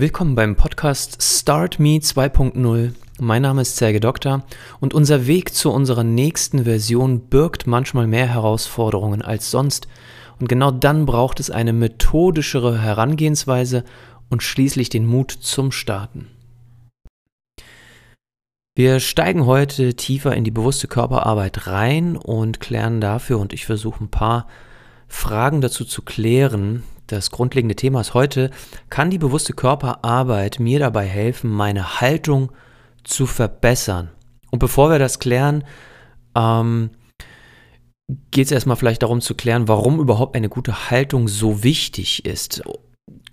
Willkommen beim Podcast Start Me 2.0. Mein Name ist Serge Doktor und unser Weg zu unserer nächsten Version birgt manchmal mehr Herausforderungen als sonst. Und genau dann braucht es eine methodischere Herangehensweise und schließlich den Mut zum Starten. Wir steigen heute tiefer in die bewusste Körperarbeit rein und klären dafür, und ich versuche ein paar Fragen dazu zu klären, das grundlegende Thema ist heute, kann die bewusste Körperarbeit mir dabei helfen, meine Haltung zu verbessern? Und bevor wir das klären, ähm, geht es erstmal vielleicht darum zu klären, warum überhaupt eine gute Haltung so wichtig ist.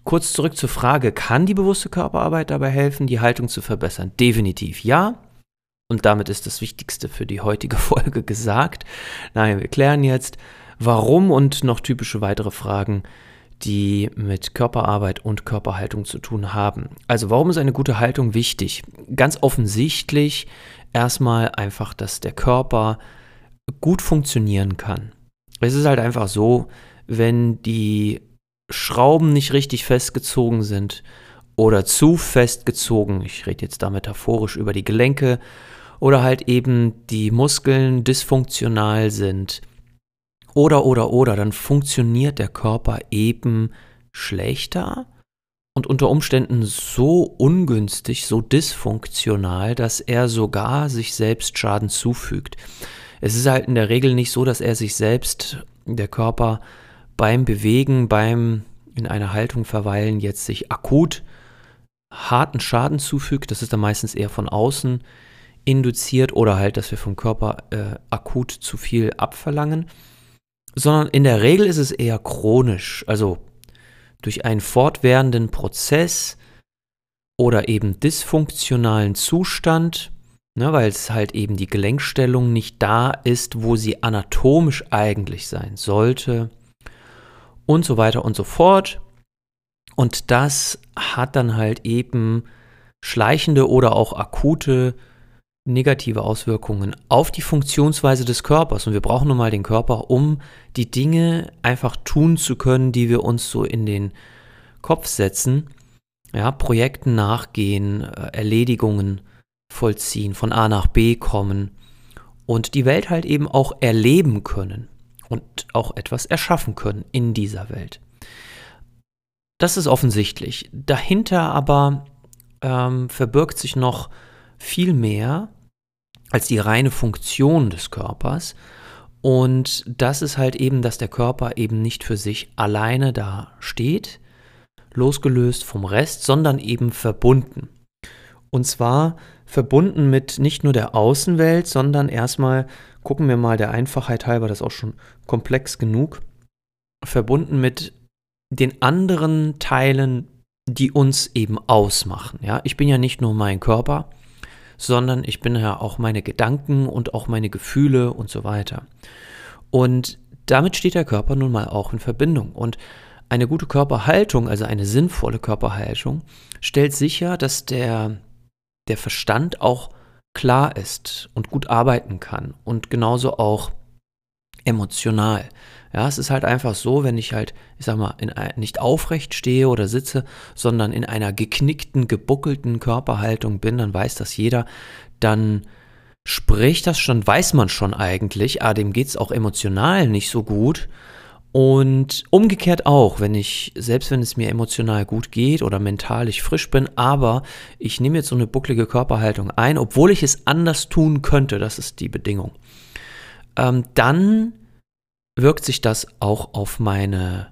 Kurz zurück zur Frage, kann die bewusste Körperarbeit dabei helfen, die Haltung zu verbessern? Definitiv ja. Und damit ist das Wichtigste für die heutige Folge gesagt. Nein, wir klären jetzt, warum und noch typische weitere Fragen, die mit Körperarbeit und Körperhaltung zu tun haben. Also warum ist eine gute Haltung wichtig? Ganz offensichtlich erstmal einfach, dass der Körper gut funktionieren kann. Es ist halt einfach so, wenn die Schrauben nicht richtig festgezogen sind oder zu festgezogen, ich rede jetzt da metaphorisch über die Gelenke, oder halt eben die Muskeln dysfunktional sind, oder, oder, oder, dann funktioniert der Körper eben schlechter und unter Umständen so ungünstig, so dysfunktional, dass er sogar sich selbst Schaden zufügt. Es ist halt in der Regel nicht so, dass er sich selbst, der Körper, beim Bewegen, beim in einer Haltung verweilen, jetzt sich akut harten Schaden zufügt. Das ist dann meistens eher von außen induziert oder halt, dass wir vom Körper äh, akut zu viel abverlangen sondern in der Regel ist es eher chronisch, also durch einen fortwährenden Prozess oder eben dysfunktionalen Zustand, ne, weil es halt eben die Gelenkstellung nicht da ist, wo sie anatomisch eigentlich sein sollte und so weiter und so fort. Und das hat dann halt eben schleichende oder auch akute negative Auswirkungen auf die Funktionsweise des Körpers. Und wir brauchen nun mal den Körper, um die Dinge einfach tun zu können, die wir uns so in den Kopf setzen. Ja, Projekten nachgehen, äh, Erledigungen vollziehen, von A nach B kommen und die Welt halt eben auch erleben können und auch etwas erschaffen können in dieser Welt. Das ist offensichtlich. Dahinter aber ähm, verbirgt sich noch viel mehr, als die reine Funktion des Körpers. Und das ist halt eben, dass der Körper eben nicht für sich alleine da steht, losgelöst vom Rest, sondern eben verbunden. Und zwar verbunden mit nicht nur der Außenwelt, sondern erstmal, gucken wir mal der Einfachheit halber, das ist auch schon komplex genug, verbunden mit den anderen Teilen, die uns eben ausmachen. Ja, ich bin ja nicht nur mein Körper, sondern ich bin ja auch meine Gedanken und auch meine Gefühle und so weiter. Und damit steht der Körper nun mal auch in Verbindung. Und eine gute Körperhaltung, also eine sinnvolle Körperhaltung, stellt sicher, dass der, der Verstand auch klar ist und gut arbeiten kann und genauso auch emotional. Ja, es ist halt einfach so, wenn ich halt, ich sag mal, in, nicht aufrecht stehe oder sitze, sondern in einer geknickten, gebuckelten Körperhaltung bin, dann weiß das jeder, dann spricht das schon, weiß man schon eigentlich, ah, dem geht es auch emotional nicht so gut. Und umgekehrt auch, wenn ich, selbst wenn es mir emotional gut geht oder mental ich frisch bin, aber ich nehme jetzt so eine bucklige Körperhaltung ein, obwohl ich es anders tun könnte, das ist die Bedingung, ähm, dann wirkt sich das auch auf meine,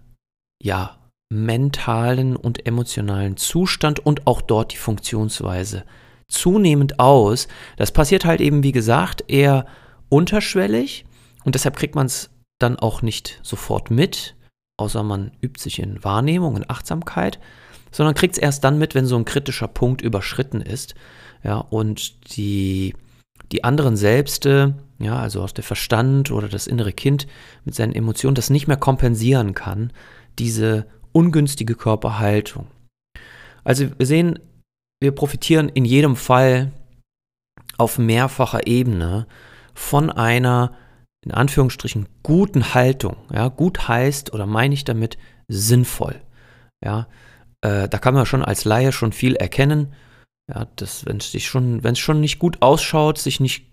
ja, mentalen und emotionalen Zustand und auch dort die Funktionsweise zunehmend aus. Das passiert halt eben, wie gesagt, eher unterschwellig und deshalb kriegt man es dann auch nicht sofort mit, außer man übt sich in Wahrnehmung und Achtsamkeit, sondern kriegt es erst dann mit, wenn so ein kritischer Punkt überschritten ist. Ja, und die, die anderen Selbste, ja, also aus der Verstand oder das innere Kind mit seinen Emotionen das nicht mehr kompensieren kann, diese ungünstige Körperhaltung. Also wir sehen, wir profitieren in jedem Fall auf mehrfacher Ebene von einer in Anführungsstrichen guten Haltung. Ja, gut heißt oder meine ich damit sinnvoll. Ja, Äh, da kann man schon als Laie schon viel erkennen. Ja, wenn es schon, wenn es schon nicht gut ausschaut, sich nicht,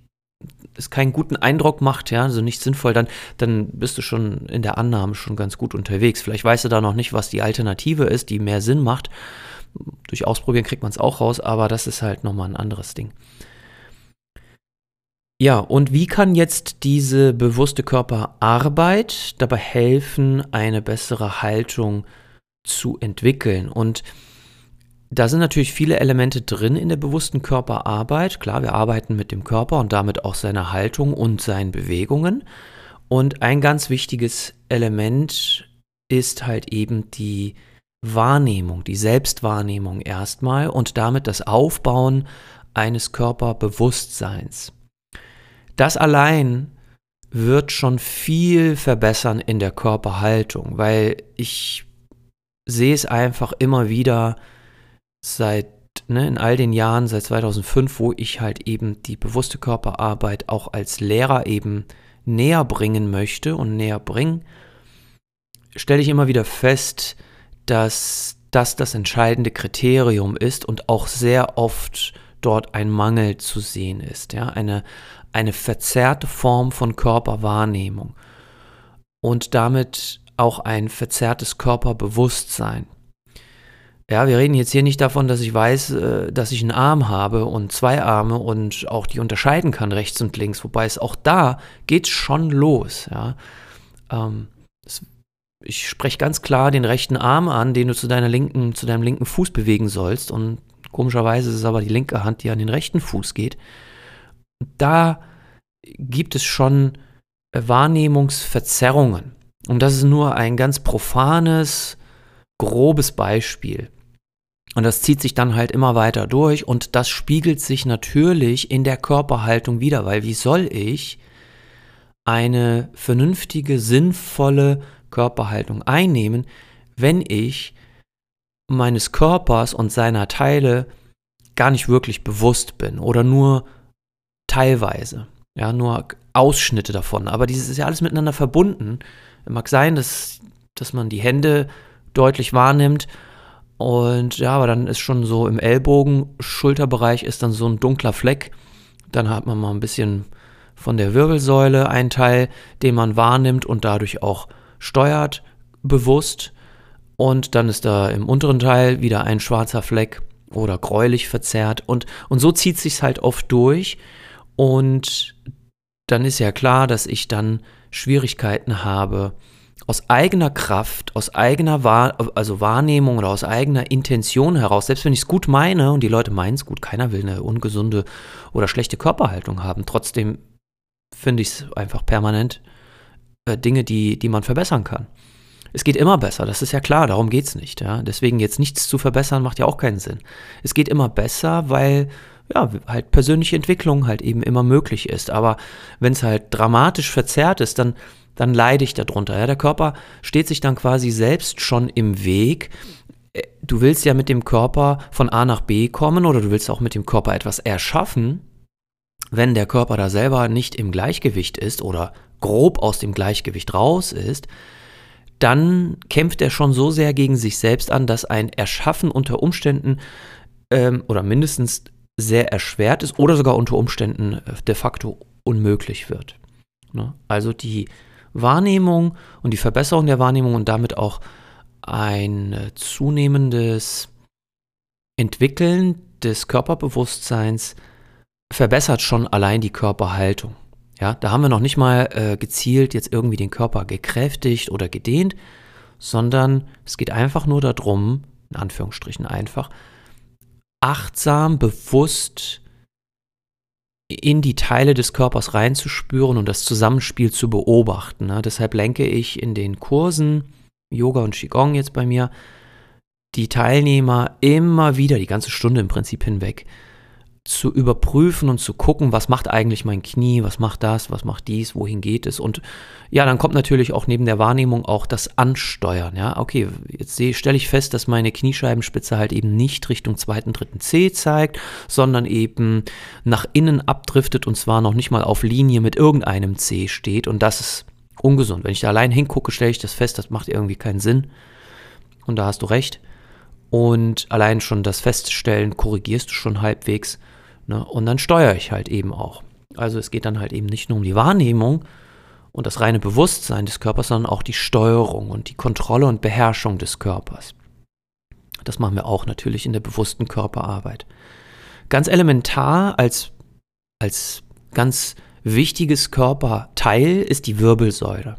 es keinen guten Eindruck macht, ja, also nicht sinnvoll, dann, dann bist du schon in der Annahme schon ganz gut unterwegs. Vielleicht weißt du da noch nicht, was die Alternative ist, die mehr Sinn macht. Durch Ausprobieren kriegt man es auch raus, aber das ist halt nochmal ein anderes Ding. Ja, und wie kann jetzt diese bewusste Körperarbeit dabei helfen, eine bessere Haltung zu entwickeln? Und da sind natürlich viele Elemente drin in der bewussten Körperarbeit. Klar, wir arbeiten mit dem Körper und damit auch seiner Haltung und seinen Bewegungen. Und ein ganz wichtiges Element ist halt eben die Wahrnehmung, die Selbstwahrnehmung erstmal und damit das Aufbauen eines Körperbewusstseins. Das allein wird schon viel verbessern in der Körperhaltung, weil ich sehe es einfach immer wieder seit ne, in all den Jahren, seit 2005, wo ich halt eben die bewusste Körperarbeit auch als Lehrer eben näher bringen möchte und näher bringen, stelle ich immer wieder fest, dass das das entscheidende Kriterium ist und auch sehr oft dort ein Mangel zu sehen ist. Ja? Eine, eine verzerrte Form von Körperwahrnehmung und damit auch ein verzerrtes Körperbewusstsein. Ja, wir reden jetzt hier nicht davon, dass ich weiß, äh, dass ich einen Arm habe und zwei Arme und auch die unterscheiden kann, rechts und links, wobei es auch da geht schon los. Ja. Ähm, ich spreche ganz klar den rechten Arm an, den du zu deiner linken, zu deinem linken Fuß bewegen sollst. Und komischerweise ist es aber die linke Hand, die an den rechten Fuß geht da gibt es schon äh, Wahrnehmungsverzerrungen. Und das ist nur ein ganz profanes, grobes Beispiel. Und das zieht sich dann halt immer weiter durch und das spiegelt sich natürlich in der Körperhaltung wieder, weil wie soll ich eine vernünftige, sinnvolle Körperhaltung einnehmen, wenn ich meines Körpers und seiner Teile gar nicht wirklich bewusst bin oder nur teilweise. Ja, nur Ausschnitte davon. Aber dieses ist ja alles miteinander verbunden. Mag sein, dass, dass man die Hände deutlich wahrnimmt. Und ja, aber dann ist schon so im Ellbogen, Schulterbereich ist dann so ein dunkler Fleck. Dann hat man mal ein bisschen von der Wirbelsäule einen Teil, den man wahrnimmt und dadurch auch steuert, bewusst. Und dann ist da im unteren Teil wieder ein schwarzer Fleck oder gräulich verzerrt. Und, und so zieht sich halt oft durch. Und dann ist ja klar, dass ich dann Schwierigkeiten habe, aus eigener Kraft, aus eigener Wahr also Wahrnehmung oder aus eigener Intention heraus, selbst wenn ich es gut meine und die Leute meinen es gut, keiner will eine ungesunde oder schlechte Körperhaltung haben. Trotzdem finde ich es einfach permanent äh, Dinge, die, die man verbessern kann. Es geht immer besser, das ist ja klar, darum geht es nicht. Ja? Deswegen jetzt nichts zu verbessern, macht ja auch keinen Sinn. Es geht immer besser, weil ja, halt persönliche Entwicklung halt eben immer möglich ist. Aber wenn es halt dramatisch verzerrt ist, dann, dann leide ich darunter. Ja, der Körper steht sich dann quasi selbst schon im Weg. Äh, du willst ja mit dem Körper von A nach B kommen oder du willst auch mit dem Körper etwas erschaffen. Wenn der Körper da selber nicht im Gleichgewicht ist oder grob aus dem Gleichgewicht raus ist, dann kämpft er schon so sehr gegen sich selbst an, dass ein Erschaffen unter Umständen ähm, oder mindestens sehr erschwert ist oder sogar unter Umständen äh, de facto unmöglich wird. Ne? Also die Wahrnehmung und die Verbesserung der Wahrnehmung und damit auch ein zunehmendes Entwickeln des Körperbewusstseins verbessert schon allein die Körperhaltung. Ja, da haben wir noch nicht mal äh, gezielt jetzt irgendwie den Körper gekräftigt oder gedehnt, sondern es geht einfach nur darum, in Anführungsstrichen einfach, achtsam, bewusst in die Teile des Körpers reinzuspüren und das Zusammenspiel zu beobachten. Ne? Deshalb lenke ich in den Kursen, Yoga und Qigong jetzt bei mir, die Teilnehmer immer wieder, die ganze Stunde im Prinzip hinweg, zu überprüfen und zu gucken, was macht eigentlich mein Knie, was macht das, was macht dies, wohin geht es. Und ja, dann kommt natürlich auch neben der Wahrnehmung auch das Ansteuern. Ja, okay, jetzt stelle ich fest, dass meine Kniescheibenspitze halt eben nicht Richtung zweiten, dritten C zeigt, sondern eben nach innen abdriftet und zwar noch nicht mal auf Linie mit irgendeinem C steht. Und das ist ungesund. Wenn ich da allein hingucke, stelle ich das fest, das macht irgendwie keinen Sinn. Und da hast du recht. Und allein schon das Feststellen korrigierst du schon halbwegs. Ne? Und dann steuere ich halt eben auch. Also es geht dann halt eben nicht nur um die Wahrnehmung und das reine Bewusstsein des Körpers, sondern auch die Steuerung und die Kontrolle und Beherrschung des Körpers. Das machen wir auch natürlich in der bewussten Körperarbeit. Ganz elementar als, als ganz wichtiges Körperteil ist die Wirbelsäule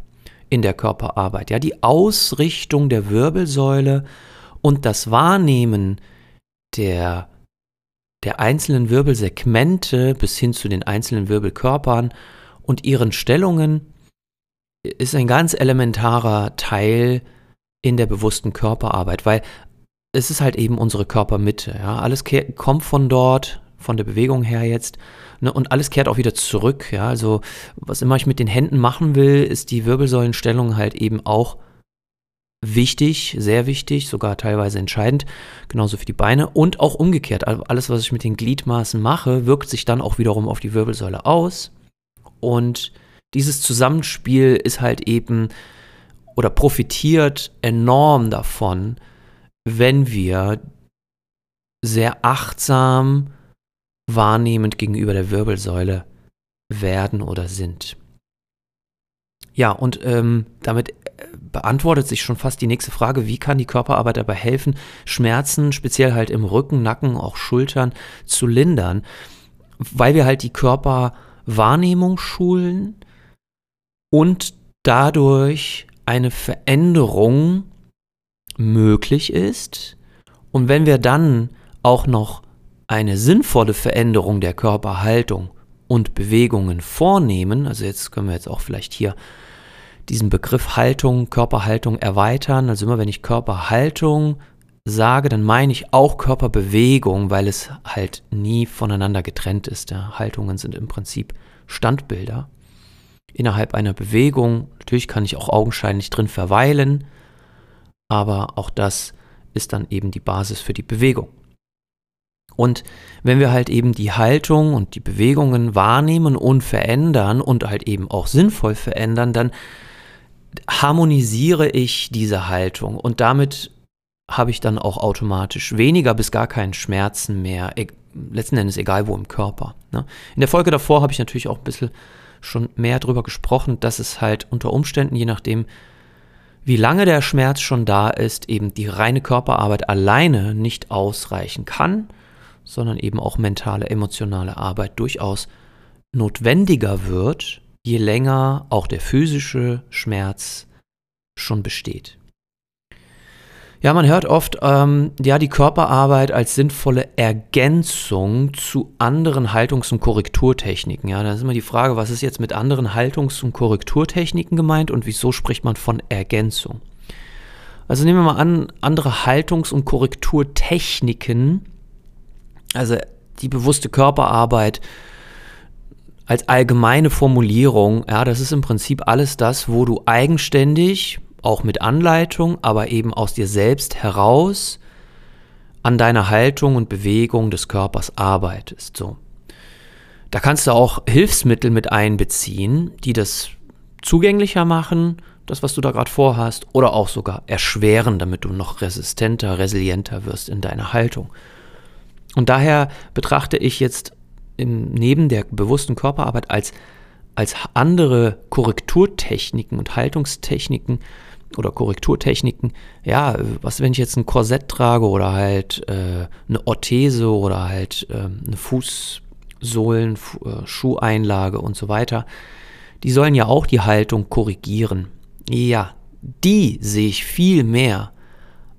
in der Körperarbeit. Ja, die Ausrichtung der Wirbelsäule und das Wahrnehmen der, der einzelnen Wirbelsegmente bis hin zu den einzelnen Wirbelkörpern und ihren Stellungen ist ein ganz elementarer Teil in der bewussten Körperarbeit, weil es ist halt eben unsere Körpermitte. Ja? Alles kommt von dort, von der Bewegung her jetzt. Ne? Und alles kehrt auch wieder zurück. Ja? Also, was immer ich mit den Händen machen will, ist die Wirbelsäulenstellung halt eben auch wichtig, sehr wichtig, sogar teilweise entscheidend, genauso für die Beine und auch umgekehrt. Alles, was ich mit den Gliedmaßen mache, wirkt sich dann auch wiederum auf die Wirbelsäule aus. Und dieses Zusammenspiel ist halt eben oder profitiert enorm davon, wenn wir sehr achtsam wahrnehmend gegenüber der Wirbelsäule werden oder sind. Ja, und ähm, damit beantwortet sich schon fast die nächste Frage, wie kann die Körperarbeit dabei helfen, Schmerzen, speziell halt im Rücken, Nacken, auch Schultern, zu lindern, weil wir halt die Körperwahrnehmung schulen und dadurch eine Veränderung möglich ist. Und wenn wir dann auch noch eine sinnvolle Veränderung der Körperhaltung und Bewegungen vornehmen, also jetzt können wir jetzt auch vielleicht hier diesen Begriff Haltung, Körperhaltung erweitern. Also immer wenn ich Körperhaltung sage, dann meine ich auch Körperbewegung, weil es halt nie voneinander getrennt ist. Ja. Haltungen sind im Prinzip Standbilder. Innerhalb einer Bewegung, natürlich kann ich auch augenscheinlich drin verweilen, aber auch das ist dann eben die Basis für die Bewegung. Und wenn wir halt eben die Haltung und die Bewegungen wahrnehmen und verändern und halt eben auch sinnvoll verändern, dann harmonisiere ich diese Haltung und damit habe ich dann auch automatisch weniger bis gar keinen Schmerzen mehr, e letzten Endes egal wo im Körper. Ne? In der Folge davor habe ich natürlich auch ein bisschen schon mehr darüber gesprochen, dass es halt unter Umständen, je nachdem, wie lange der Schmerz schon da ist, eben die reine Körperarbeit alleine nicht ausreichen kann, sondern eben auch mentale, emotionale Arbeit durchaus notwendiger wird, je länger auch der physische Schmerz schon besteht. Ja, man hört oft, ähm, ja, die Körperarbeit als sinnvolle Ergänzung zu anderen Haltungs- und Korrekturtechniken. Ja, da ist immer die Frage, was ist jetzt mit anderen Haltungs- und Korrekturtechniken gemeint und wieso spricht man von Ergänzung? Also nehmen wir mal an, andere Haltungs- und Korrekturtechniken, also die bewusste Körperarbeit als allgemeine Formulierung, ja, das ist im Prinzip alles das, wo du eigenständig auch mit Anleitung, aber eben aus dir selbst heraus an deiner Haltung und Bewegung des Körpers arbeitest. So. Da kannst du auch Hilfsmittel mit einbeziehen, die das zugänglicher machen, das, was du da gerade vorhast, oder auch sogar erschweren, damit du noch resistenter, resilienter wirst in deiner Haltung. Und daher betrachte ich jetzt im, neben der bewussten Körperarbeit als, als andere Korrekturtechniken und Haltungstechniken oder Korrekturtechniken, ja, was wenn ich jetzt ein Korsett trage oder halt äh, eine Orthese oder halt äh, eine Fußsohlen, äh, Schuheinlage und so weiter, die sollen ja auch die Haltung korrigieren. Ja, die sehe ich viel mehr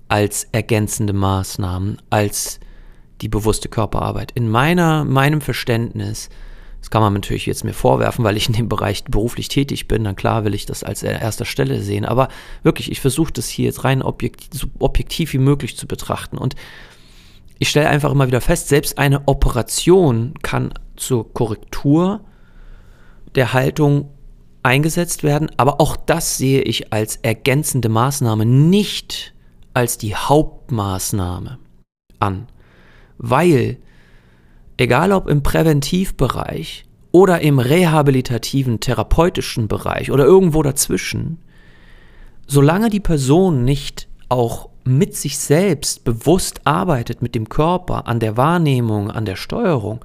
als ergänzende Maßnahmen, als die bewusste Körperarbeit. In meiner, meinem Verständnis das kann man natürlich jetzt mir vorwerfen, weil ich in dem Bereich beruflich tätig bin. Dann klar will ich das als erster Stelle sehen. Aber wirklich, ich versuche das hier jetzt rein objektiv, so objektiv wie möglich zu betrachten. Und ich stelle einfach immer wieder fest, selbst eine Operation kann zur Korrektur der Haltung eingesetzt werden. Aber auch das sehe ich als ergänzende Maßnahme, nicht als die Hauptmaßnahme an. Weil egal ob im Präventivbereich oder im rehabilitativen, therapeutischen Bereich oder irgendwo dazwischen, solange die Person nicht auch mit sich selbst bewusst arbeitet, mit dem Körper, an der Wahrnehmung, an der Steuerung,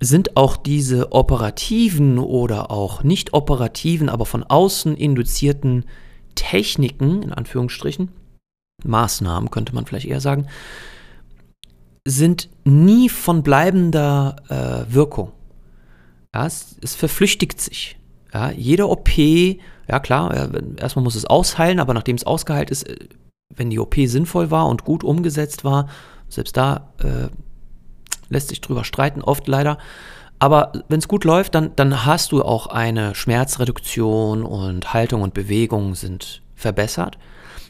sind auch diese operativen oder auch nicht operativen, aber von außen induzierten Techniken, in Anführungsstrichen, Maßnahmen könnte man vielleicht eher sagen, sind nie von bleibender äh, Wirkung. Ja, es, es, verflüchtigt sich. Ja, jede OP, ja klar, erstmal muss es ausheilen, aber nachdem es ausgeheilt ist, äh, wenn die OP sinnvoll war und gut umgesetzt war, selbst da äh, lässt sich drüber streiten, oft leider. Aber wenn es gut läuft, dann, dann hast du auch eine Schmerzreduktion und Haltung und Bewegung sind verbessert.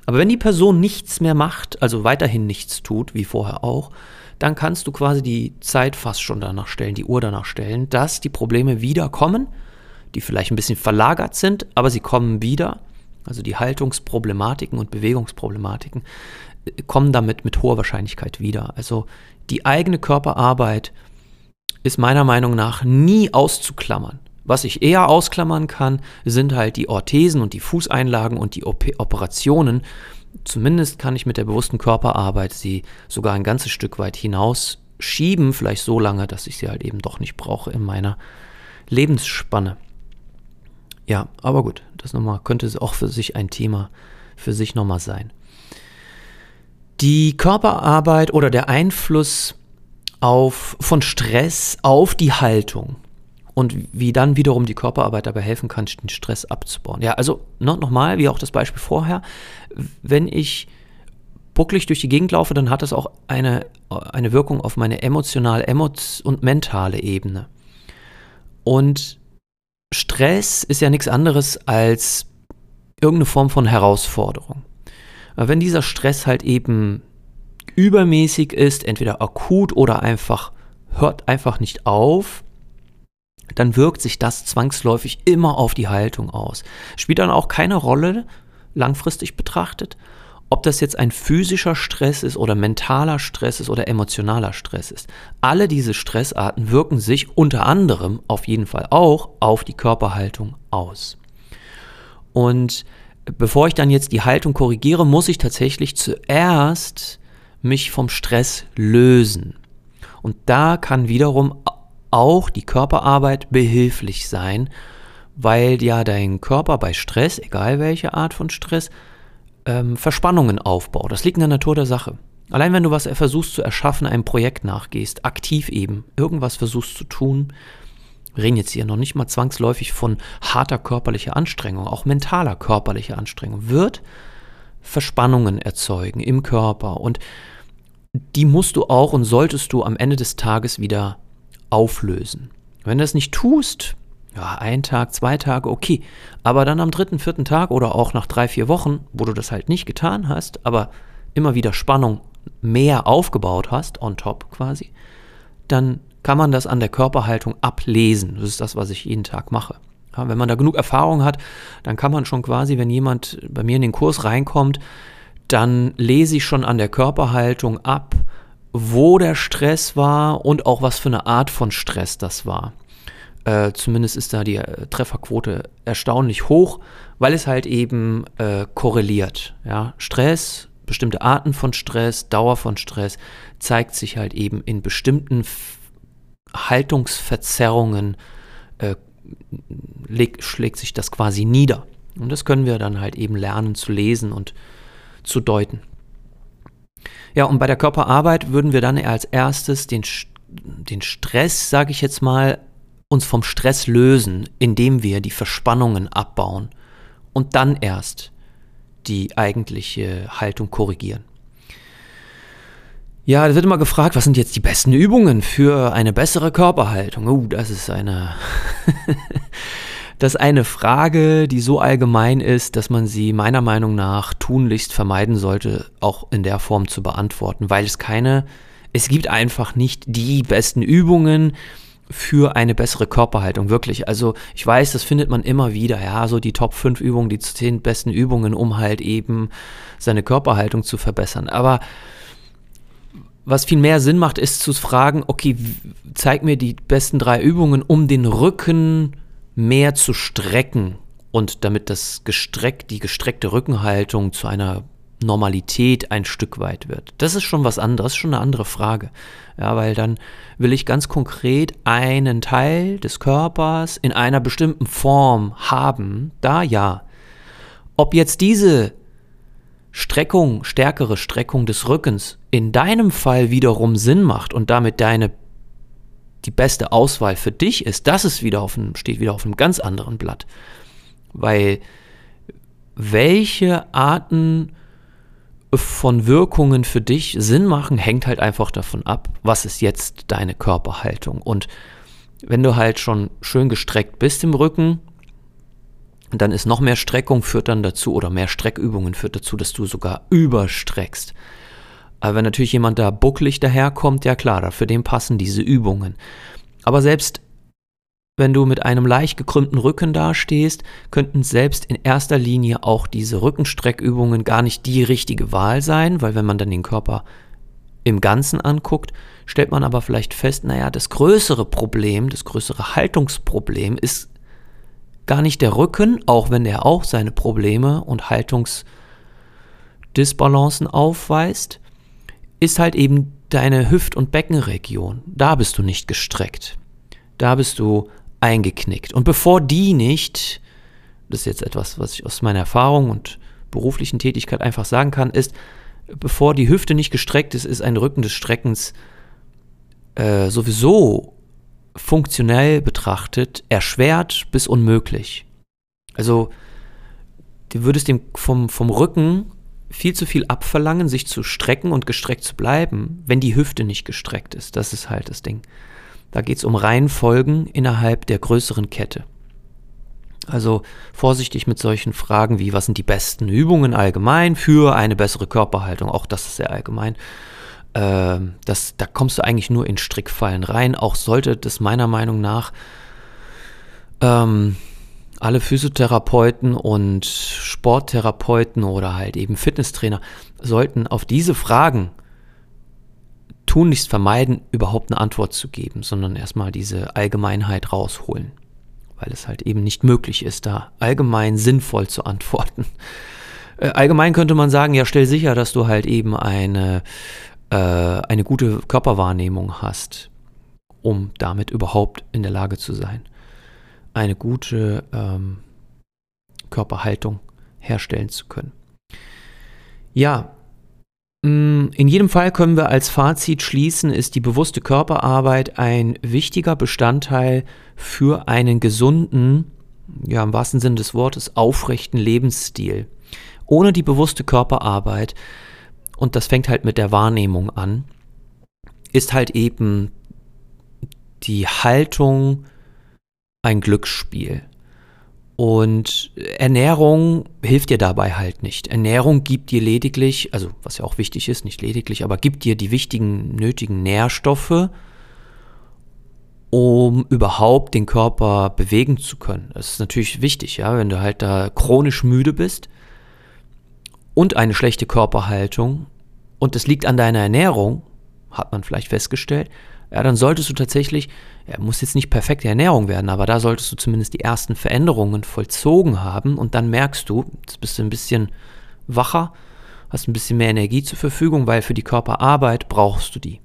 Aber wenn die Person nichts mehr macht, also weiterhin nichts tut, wie vorher auch, dann kannst du quasi die Zeit fast schon danach stellen, die Uhr danach stellen, dass die Probleme wieder kommen, die vielleicht ein bisschen verlagert sind, aber sie kommen wieder. Also die Haltungsproblematiken und Bewegungsproblematiken äh, kommen damit mit hoher Wahrscheinlichkeit wieder. Also die eigene Körperarbeit ist meiner Meinung nach nie auszuklammern. Was ich eher ausklammern kann, sind halt die Orthesen und die Fußeinlagen und die Op Operationen. Zumindest kann ich mit der bewussten Körperarbeit sie sogar ein ganzes Stück weit hinaus schieben, vielleicht so lange, dass ich sie halt eben doch nicht brauche in meiner Lebensspanne. Ja, aber gut, das nochmal könnte auch für sich ein Thema für sich nochmal sein. Die Körperarbeit oder der Einfluss auf, von Stress auf die Haltung und wie dann wiederum die Körperarbeit dabei helfen kann, den Stress abzubauen. Ja, also ne, nochmal, wie auch das Beispiel vorher, wenn ich bucklig durch die Gegend laufe, dann hat das auch eine, eine Wirkung auf meine emotionale emot und mentale Ebene. Und Stress ist ja nichts anderes als irgendeine Form von Herausforderung. Wenn dieser Stress halt eben übermäßig ist, entweder akut oder einfach hört einfach nicht auf, dann wirkt sich das zwangsläufig immer auf die Haltung aus. Spielt dann auch keine Rolle, langfristig betrachtet, ob das jetzt ein physischer Stress ist oder mentaler Stress ist oder emotionaler Stress ist. Alle diese Stressarten wirken sich unter anderem auf jeden Fall auch auf die Körperhaltung aus. Und bevor ich dann jetzt die Haltung korrigiere, muss ich tatsächlich zuerst mich vom Stress lösen. Und da kann wiederum auch die Körperarbeit behilflich sein, weil ja dein Körper bei Stress, egal welche Art von Stress, ähm, Verspannungen aufbaut. Das liegt in der Natur der Sache. Allein wenn du was versuchst zu erschaffen, einem Projekt nachgehst, aktiv eben, irgendwas versuchst zu tun, wir reden jetzt hier noch nicht mal zwangsläufig von harter körperlicher Anstrengung, auch mentaler körperlicher Anstrengung, wird Verspannungen erzeugen im Körper und die musst du auch und solltest du am Ende des Tages wieder auflösen. Wenn du das nicht tust, ja, ein Tag, zwei Tage, okay, aber dann am dritten, vierten Tag oder auch nach drei, vier Wochen, wo du das halt nicht getan hast, aber immer wieder Spannung mehr aufgebaut hast, on top quasi, dann kann man das an der Körperhaltung ablesen. Das ist das, was ich jeden Tag mache. Ja, wenn man da genug Erfahrung hat, dann kann man schon quasi, wenn jemand bei mir in den Kurs reinkommt, dann lese ich schon an der Körperhaltung ab, wo der Stress war und auch was für eine Art von Stress das war. Äh, zumindest ist da die äh, Trefferquote erstaunlich hoch, weil es halt eben äh, korreliert. Ja? Stress, bestimmte Arten von Stress, Dauer von Stress zeigt sich halt eben in bestimmten Haltungsverzerrungen äh, schlägt sich das quasi nieder. Und das können wir dann halt eben lernen zu lesen und zu deuten. Ja, und bei der Körperarbeit würden wir dann als erstes den, den Stress, sage ich jetzt mal, uns vom Stress lösen, indem wir die Verspannungen abbauen und dann erst die eigentliche Haltung korrigieren. Ja, da wird immer gefragt, was sind jetzt die besten Übungen für eine bessere Körperhaltung? Oh, das ist eine Das ist eine Frage, die so allgemein ist, dass man sie meiner Meinung nach tunlichst vermeiden sollte, auch in der Form zu beantworten, weil es keine, es gibt einfach nicht die besten Übungen für eine bessere Körperhaltung, wirklich. Also ich weiß, das findet man immer wieder, ja, so die Top 5 Übungen, die 10 besten Übungen, um halt eben seine Körperhaltung zu verbessern. Aber was viel mehr Sinn macht, ist zu fragen, okay, zeig mir die besten drei Übungen, um den Rücken mehr zu strecken und damit das gestreckt, die gestreckte Rückenhaltung zu einer Normalität ein Stück weit wird. Das ist schon was anderes, schon eine andere Frage. Ja, weil dann will ich ganz konkret einen Teil des Körpers in einer bestimmten Form haben, da ja. Ob jetzt diese Streckung, stärkere Streckung des Rückens in deinem Fall wiederum Sinn macht und damit deine die beste Auswahl für dich ist, das ist wieder auf einem, steht wieder auf einem ganz anderen Blatt. Weil welche Arten von Wirkungen für dich Sinn machen, hängt halt einfach davon ab, was ist jetzt deine Körperhaltung. Und wenn du halt schon schön gestreckt bist im Rücken, dann ist noch mehr Streckung führt dann dazu oder mehr Streckübungen führt dazu, dass du sogar überstreckst. Aber wenn natürlich jemand da bucklig daherkommt, ja klar, für den passen diese Übungen. Aber selbst wenn du mit einem leicht gekrümmten Rücken dastehst, könnten selbst in erster Linie auch diese Rückenstreckübungen gar nicht die richtige Wahl sein, weil wenn man dann den Körper im Ganzen anguckt, stellt man aber vielleicht fest, naja, das größere Problem, das größere Haltungsproblem ist gar nicht der Rücken, auch wenn er auch seine Probleme und Haltungsdisbalancen aufweist, ist halt eben deine Hüft- und Beckenregion. Da bist du nicht gestreckt. Da bist du eingeknickt. Und bevor die nicht, das ist jetzt etwas, was ich aus meiner Erfahrung und beruflichen Tätigkeit einfach sagen kann, ist, bevor die Hüfte nicht gestreckt ist, ist ein Rücken des Streckens äh, sowieso funktionell betrachtet erschwert bis unmöglich. Also du würdest dem vom, vom Rücken viel zu viel abverlangen, sich zu strecken und gestreckt zu bleiben, wenn die Hüfte nicht gestreckt ist. Das ist halt das Ding. Da geht es um Reihenfolgen innerhalb der größeren Kette. Also vorsichtig mit solchen Fragen wie, was sind die besten Übungen allgemein für eine bessere Körperhaltung? Auch das ist sehr allgemein. Ähm, das, da kommst du eigentlich nur in Strickfallen rein. Auch sollte das meiner Meinung nach ähm, alle Physiotherapeuten und Sporttherapeuten oder halt eben Fitnesstrainer sollten auf diese Fragen tunlichst vermeiden, überhaupt eine Antwort zu geben, sondern erstmal diese Allgemeinheit rausholen, weil es halt eben nicht möglich ist, da allgemein sinnvoll zu antworten. Äh, allgemein könnte man sagen, ja, stell sicher, dass du halt eben eine, äh, eine gute Körperwahrnehmung hast, um damit überhaupt in der Lage zu sein, eine gute ähm, Körperhaltung herstellen zu können. Ja, Mm, in jedem Fall können wir als Fazit schließen, ist die bewusste Körperarbeit ein wichtiger Bestandteil für einen gesunden, ja im wahrsten Sinne des Wortes, aufrechten Lebensstil. Ohne die bewusste Körperarbeit, und das fängt halt mit der Wahrnehmung an, ist halt eben die Haltung ein Glücksspiel. Und Ernährung hilft dir dabei halt nicht. Ernährung gibt dir lediglich, also was ja auch wichtig ist, nicht lediglich, aber gibt dir die wichtigen, nötigen Nährstoffe, um überhaupt den Körper bewegen zu können. Das ist natürlich wichtig, ja, wenn du halt da chronisch müde bist und eine schlechte Körperhaltung und es liegt an deiner Ernährung, hat man vielleicht festgestellt, ja, dann solltest du tatsächlich, muss jetzt nicht perfekte Ernährung werden, aber da solltest du zumindest die ersten Veränderungen vollzogen haben und dann merkst du, jetzt bist du ein bisschen wacher, hast ein bisschen mehr Energie zur Verfügung, weil für die Körperarbeit brauchst du die.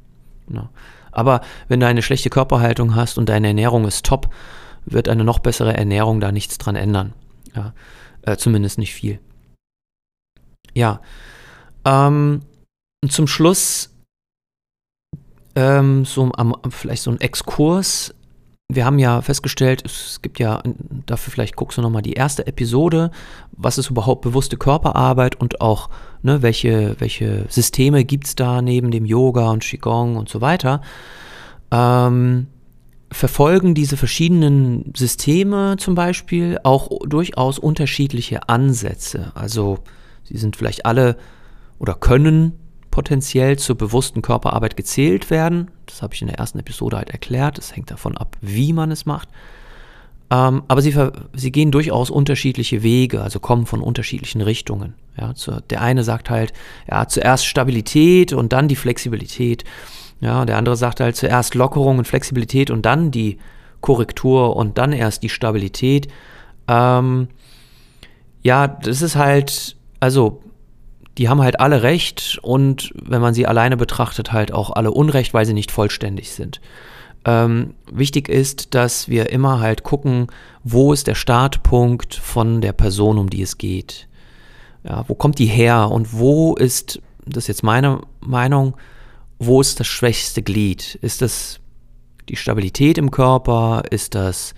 Ja. Aber wenn du eine schlechte Körperhaltung hast und deine Ernährung ist top, wird eine noch bessere Ernährung da nichts dran ändern. Ja, äh, zumindest nicht viel. Ja. Ähm, zum Schluss ähm, so am, vielleicht so ein Exkurs. Wir haben ja festgestellt, es gibt ja, dafür vielleicht guckst du nochmal die erste Episode, was ist überhaupt bewusste Körperarbeit und auch, ne, welche, welche Systeme gibt es da neben dem Yoga und Qigong und so weiter. Ähm, verfolgen diese verschiedenen Systeme zum Beispiel auch durchaus unterschiedliche Ansätze. Also sie sind vielleicht alle oder können potenziell zur bewussten Körperarbeit gezählt werden. Das habe ich in der ersten Episode halt erklärt. Das hängt davon ab, wie man es macht. Ähm, aber sie, sie gehen durchaus unterschiedliche Wege, also kommen von unterschiedlichen Richtungen. Ja, zu, der eine sagt halt, ja, zuerst Stabilität und dann die Flexibilität. Ja, der andere sagt halt zuerst Lockerung und Flexibilität und dann die Korrektur und dann erst die Stabilität. Ähm, ja, das ist halt, also die haben halt alle recht und wenn man sie alleine betrachtet, halt auch alle Unrecht, weil sie nicht vollständig sind. Ähm, wichtig ist, dass wir immer halt gucken, wo ist der Startpunkt von der Person, um die es geht. Ja, wo kommt die her und wo ist, das ist jetzt meine Meinung, wo ist das schwächste Glied? Ist das die Stabilität im Körper? Ist das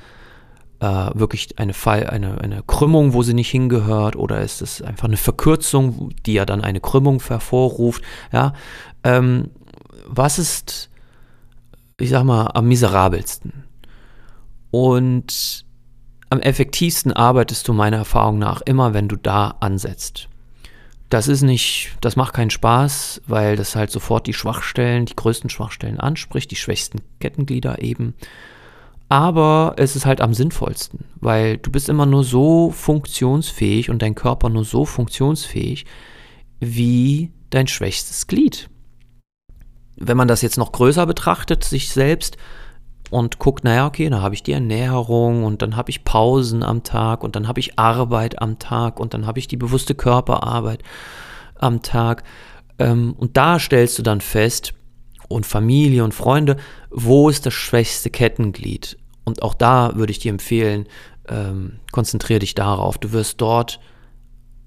äh, wirklich eine, Fall, eine, eine Krümmung, wo sie nicht hingehört? Oder ist es einfach eine Verkürzung, die ja dann eine Krümmung hervorruft? Ja, ähm, was ist, ich sag mal, am miserabelsten? Und am effektivsten arbeitest du meiner Erfahrung nach immer, wenn du da ansetzt. Das ist nicht, das macht keinen Spaß, weil das halt sofort die Schwachstellen, die größten Schwachstellen anspricht, die schwächsten Kettenglieder eben. Aber es ist halt am sinnvollsten, weil du bist immer nur so funktionsfähig und dein Körper nur so funktionsfähig wie dein schwächstes Glied. Wenn man das jetzt noch größer betrachtet, sich selbst, und guckt, naja, okay, dann habe ich die Ernährung und dann habe ich Pausen am Tag und dann habe ich Arbeit am Tag und dann habe ich die bewusste Körperarbeit am Tag. Ähm, und da stellst du dann fest, und Familie und Freunde, wo ist das schwächste Kettenglied? Und auch da würde ich dir empfehlen, ähm, konzentriere dich darauf. Du wirst dort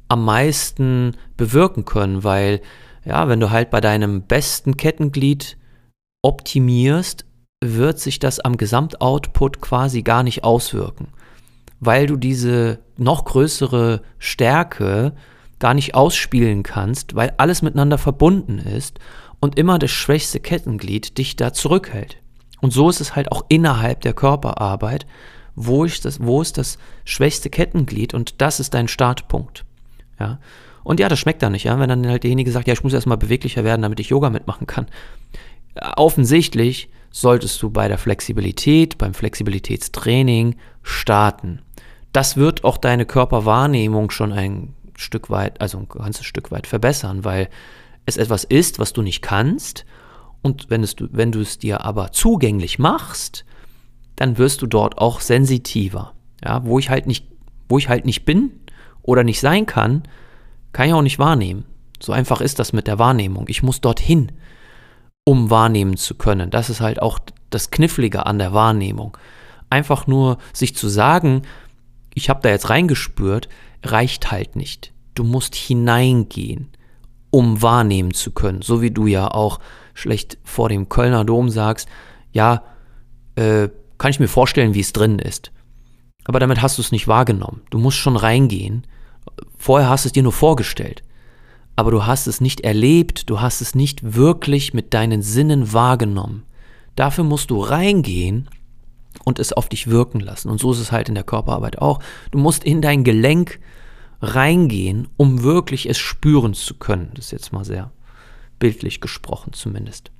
am meisten bewirken können, weil, ja, wenn du halt bei deinem besten Kettenglied optimierst, wird sich das am Gesamtoutput quasi gar nicht auswirken, weil du diese noch größere Stärke gar nicht ausspielen kannst, weil alles miteinander verbunden ist und immer das schwächste Kettenglied dich da zurückhält. Und so ist es halt auch innerhalb der Körperarbeit, wo ist das, wo ist das schwächste Kettenglied und das ist dein Startpunkt. Ja. Und ja, das schmeckt dann nicht, ja, wenn dann halt derjenige sagt, ja, ich muss erstmal beweglicher werden, damit ich Yoga mitmachen kann. Offensichtlich solltest du bei der Flexibilität, beim Flexibilitätstraining starten. Das wird auch deine Körperwahrnehmung schon ein Stück weit, also ein ganzes Stück weit verbessern, weil es etwas ist, was du nicht kannst. Und wenn, es, wenn du es dir aber zugänglich machst, dann wirst du dort auch sensitiver. Ja, wo ich halt nicht, wo ich halt nicht bin oder nicht sein kann, kann ich auch nicht wahrnehmen. So einfach ist das mit der Wahrnehmung. Ich muss dorthin um wahrnehmen zu können. Das ist halt auch das Knifflige an der Wahrnehmung. Einfach nur sich zu sagen, ich habe da jetzt reingespürt, reicht halt nicht. Du musst hineingehen, um wahrnehmen zu können. So wie du ja auch schlecht vor dem Kölner Dom sagst, ja, äh, kann ich mir vorstellen, wie es drin ist. Aber damit hast du es nicht wahrgenommen. Du musst schon reingehen. Vorher hast du es dir nur vorgestellt aber du hast es nicht erlebt, du hast es nicht wirklich mit deinen Sinnen wahrgenommen. Dafür musst du reingehen und es auf dich wirken lassen. Und so ist es halt in der Körperarbeit auch. Du musst in dein Gelenk reingehen, um wirklich es spüren zu können. Das ist jetzt mal sehr bildlich gesprochen zumindest.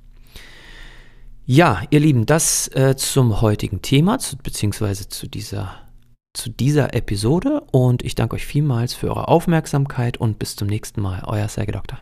Ja, ihr Lieben, das äh, zum heutigen Thema, zu, beziehungsweise zu dieser zu dieser Episode und ich danke euch vielmals für eure Aufmerksamkeit und bis zum nächsten Mal. Euer Serge Doktor.